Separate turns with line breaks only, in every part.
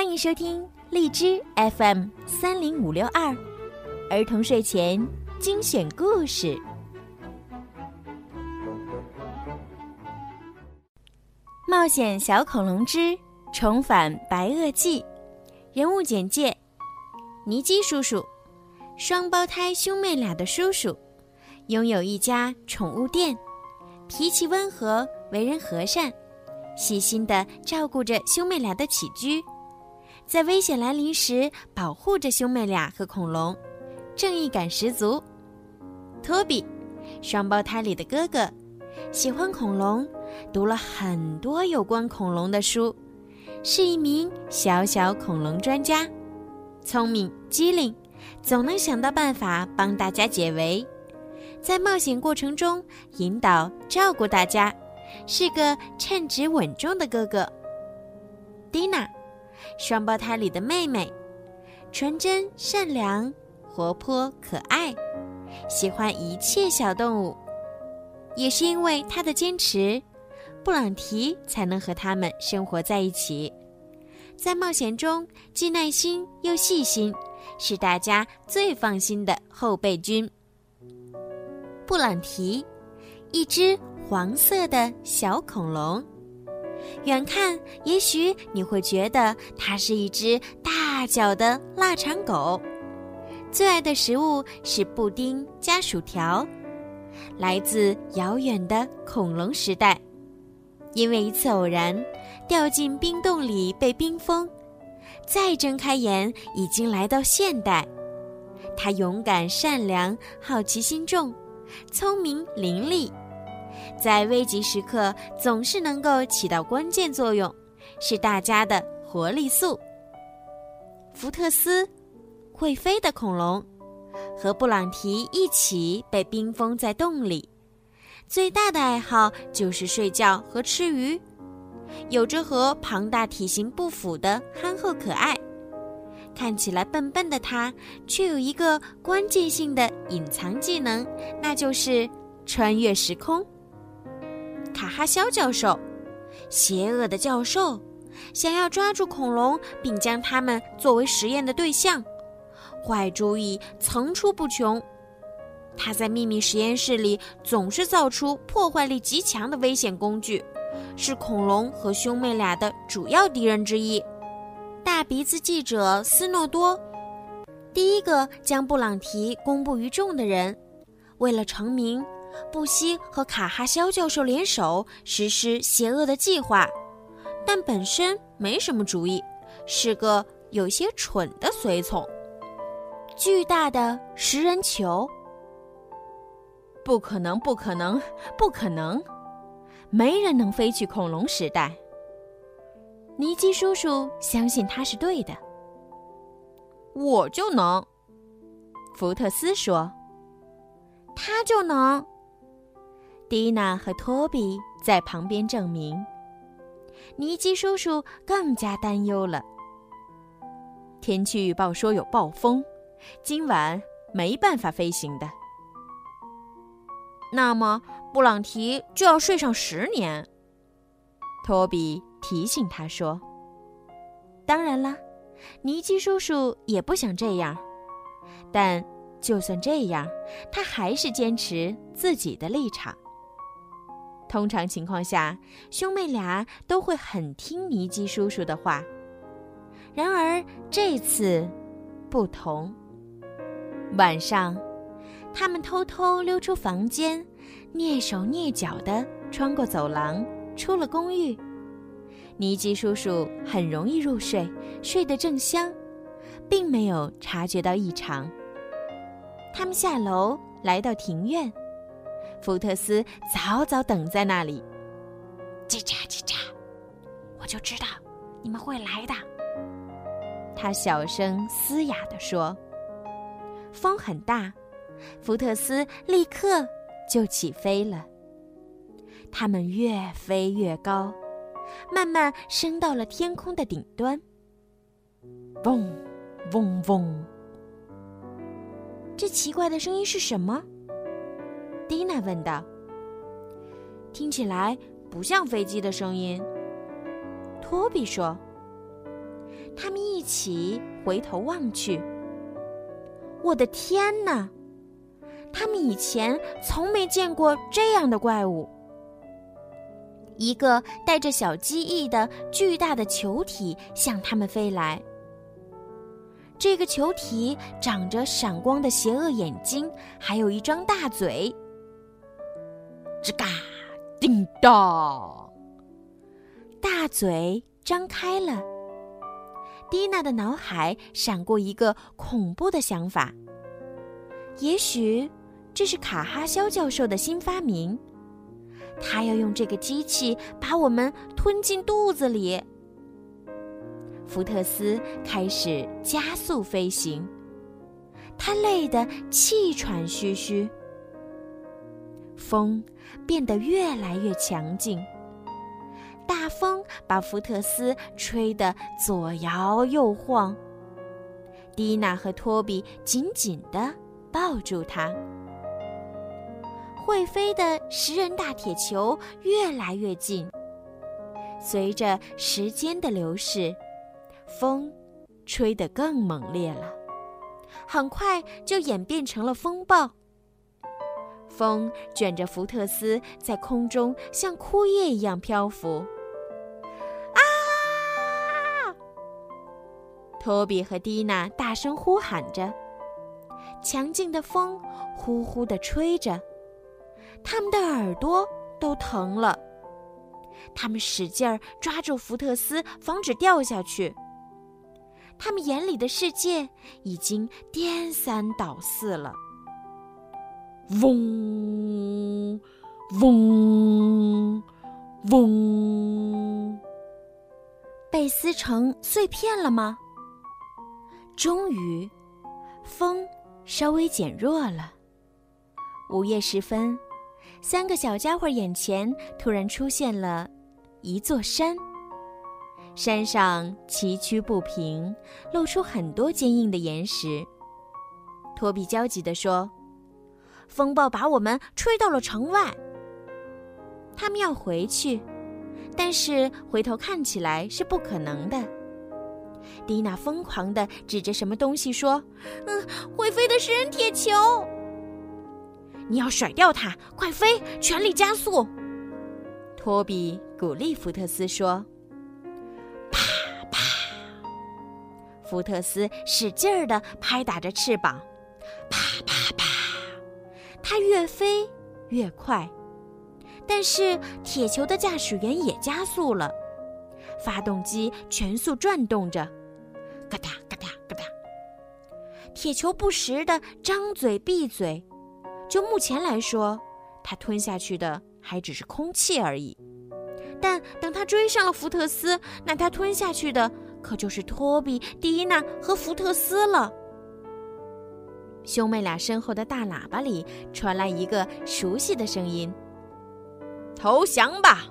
欢迎收听荔枝 FM 三零五六二儿童睡前精选故事《冒险小恐龙之重返白垩纪》。人物简介：尼基叔叔，双胞胎兄妹俩的叔叔，拥有一家宠物店，脾气温和，为人和善，细心的照顾着兄妹俩的起居。在危险来临时，保护着兄妹俩和恐龙，正义感十足。托比，双胞胎里的哥哥，喜欢恐龙，读了很多有关恐龙的书，是一名小小恐龙专家，聪明机灵，总能想到办法帮大家解围，在冒险过程中引导照顾大家，是个称职稳重的哥哥。蒂娜。双胞胎里的妹妹，纯真善良、活泼可爱，喜欢一切小动物。也是因为她的坚持，布朗提才能和他们生活在一起。在冒险中既耐心又细心，是大家最放心的后备军。布朗提，一只黄色的小恐龙。远看，也许你会觉得它是一只大脚的腊肠狗，最爱的食物是布丁加薯条，来自遥远的恐龙时代，因为一次偶然掉进冰洞里被冰封，再睁开眼已经来到现代。它勇敢、善良、好奇心重，聪明伶俐。在危急时刻总是能够起到关键作用，是大家的活力素。福特斯，会飞的恐龙，和布朗提一起被冰封在洞里，最大的爱好就是睡觉和吃鱼，有着和庞大体型不符的憨厚可爱。看起来笨笨的他，却有一个关键性的隐藏技能，那就是穿越时空。卡哈肖教授，邪恶的教授，想要抓住恐龙并将它们作为实验的对象，坏主意层出不穷。他在秘密实验室里总是造出破坏力极强的危险工具，是恐龙和兄妹俩的主要敌人之一。大鼻子记者斯诺多，第一个将布朗提公布于众的人，为了成名。不惜和卡哈肖教授联手实施邪恶的计划，但本身没什么主意，是个有些蠢的随从。巨大的食人球，
不可能，不可能，不可能！没人能飞去恐龙时代。
尼基叔叔相信他是对的。
我就能，福特斯说，
他就能。
蒂娜和托比在旁边证明，
尼基叔叔更加担忧了。
天气预报说有暴风，今晚没办法飞行的。
那么布朗提就要睡上十年。
托比提醒他说：“
当然啦，尼基叔叔也不想这样，但就算这样，他还是坚持自己的立场。”通常情况下，兄妹俩都会很听尼基叔叔的话。然而这次不同。晚上，他们偷偷溜出房间，蹑手蹑脚地穿过走廊，出了公寓。尼基叔叔很容易入睡，睡得正香，并没有察觉到异常。他们下楼，来到庭院。福特斯早早等在那里。叽喳叽喳，我就知道你们会来的。他小声嘶哑地说：“风很大，福特斯立刻就起飞了。他们越飞越高，慢慢升到了天空的顶端。嗡，嗡嗡。这奇怪的声音是什么？”蒂娜问道：“听起来不像飞机的声音。”托比说：“他们一起回头望去。我的天哪！他们以前从没见过这样的怪物。一个带着小机翼的巨大的球体向他们飞来。这个球体长着闪光的邪恶眼睛，还有一张大嘴。
吱嘎，叮当，
大嘴张开了。蒂娜的脑海闪过一个恐怖的想法：也许这是卡哈肖教授的新发明。他要用这个机器把我们吞进肚子里。福特斯开始加速飞行，他累得气喘吁吁。风变得越来越强劲。大风把福特斯吹得左摇右晃，蒂娜和托比紧紧地抱住他。会飞的食人大铁球越来越近，随着时间的流逝，风吹得更猛烈了，很快就演变成了风暴。风卷着福特斯在空中像枯叶一样漂浮。啊托比和蒂娜大声呼喊着，强劲的风呼呼地吹着，他们的耳朵都疼了。他们使劲儿抓住福特斯，防止掉下去。他们眼里的世界已经颠三倒四了。嗡，嗡，嗡，被撕成碎片了吗？终于，风稍微减弱了。午夜时分，三个小家伙眼前突然出现了一座山。山上崎岖不平，露出很多坚硬的岩石。托比焦急地说：“风暴把我们吹到了城外。他们要回去，但是回头看起来是不可能的。”蒂娜疯狂地指着什么东西说：“嗯，会飞的食人铁球！你要甩掉它，快飞，全力加速！”托比鼓励福特斯说：“啪啪！”福特斯使劲儿地拍打着翅膀，它越飞越快，但是铁球的驾驶员也加速了。发动机全速转动着，嘎哒嘎哒嘎哒。铁球不时的张嘴闭嘴，就目前来说，它吞下去的还只是空气而已。但等它追上了福特斯，那它吞下去的可就是托比、蒂娜和福特斯了。兄妹俩身后的大喇叭里传来一个熟悉的声音：“
投降吧！”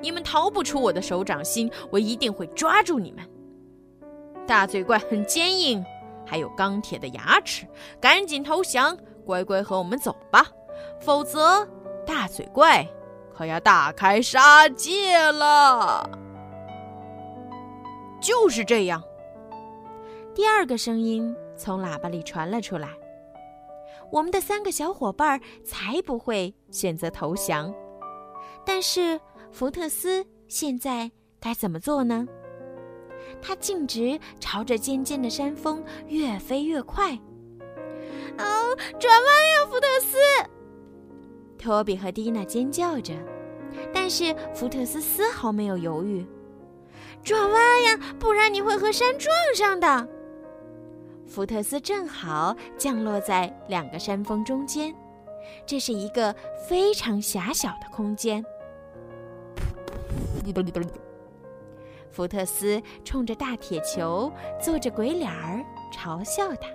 你们逃不出我的手掌心，我一定会抓住你们。大嘴怪很坚硬，还有钢铁的牙齿，赶紧投降，乖乖和我们走吧，否则大嘴怪可要大开杀戒了。就是这样。
第二个声音从喇叭里传了出来：“我们的三个小伙伴才不会选择投降，但是。”福特斯现在该怎么做呢？他径直朝着尖尖的山峰越飞越快。哦，转弯呀，福特斯！托比和蒂娜尖叫着，但是福特斯丝毫没有犹豫。转弯呀，不然你会和山撞上的。福特斯正好降落在两个山峰中间，这是一个非常狭小的空间。福特斯冲着大铁球做着鬼脸儿，嘲笑他。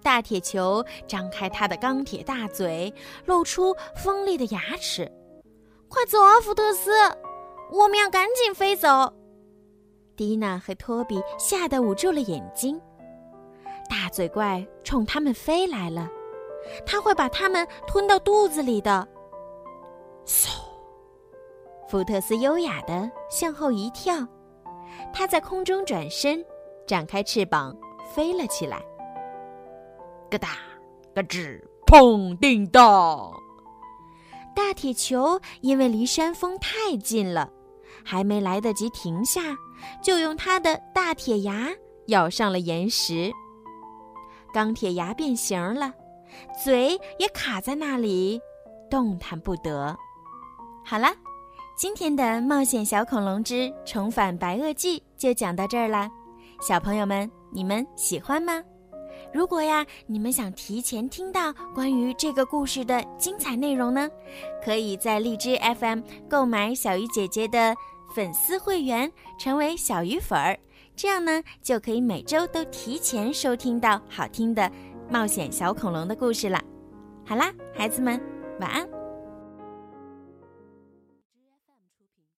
大铁球张开它的钢铁大嘴，露出锋利的牙齿。快走啊，福特斯！我们要赶紧飞走。蒂娜和托比吓得捂住了眼睛。大嘴怪冲他们飞来了，他会把他们吞到肚子里的。嗖！福特斯优雅地向后一跳，他在空中转身，展开翅膀飞了起来。
咯哒，咯吱，砰叮当！
大铁球因为离山峰太近了，还没来得及停下，就用它的大铁牙咬上了岩石。钢铁牙变形了，嘴也卡在那里，动弹不得。好了，今天的《冒险小恐龙之重返白垩纪》就讲到这儿啦，小朋友们，你们喜欢吗？如果呀，你们想提前听到关于这个故事的精彩内容呢，可以在荔枝 FM 购买小鱼姐姐的粉丝会员，成为小鱼粉儿。这样呢，就可以每周都提前收听到好听的冒险小恐龙的故事了。好啦，孩子们，晚安。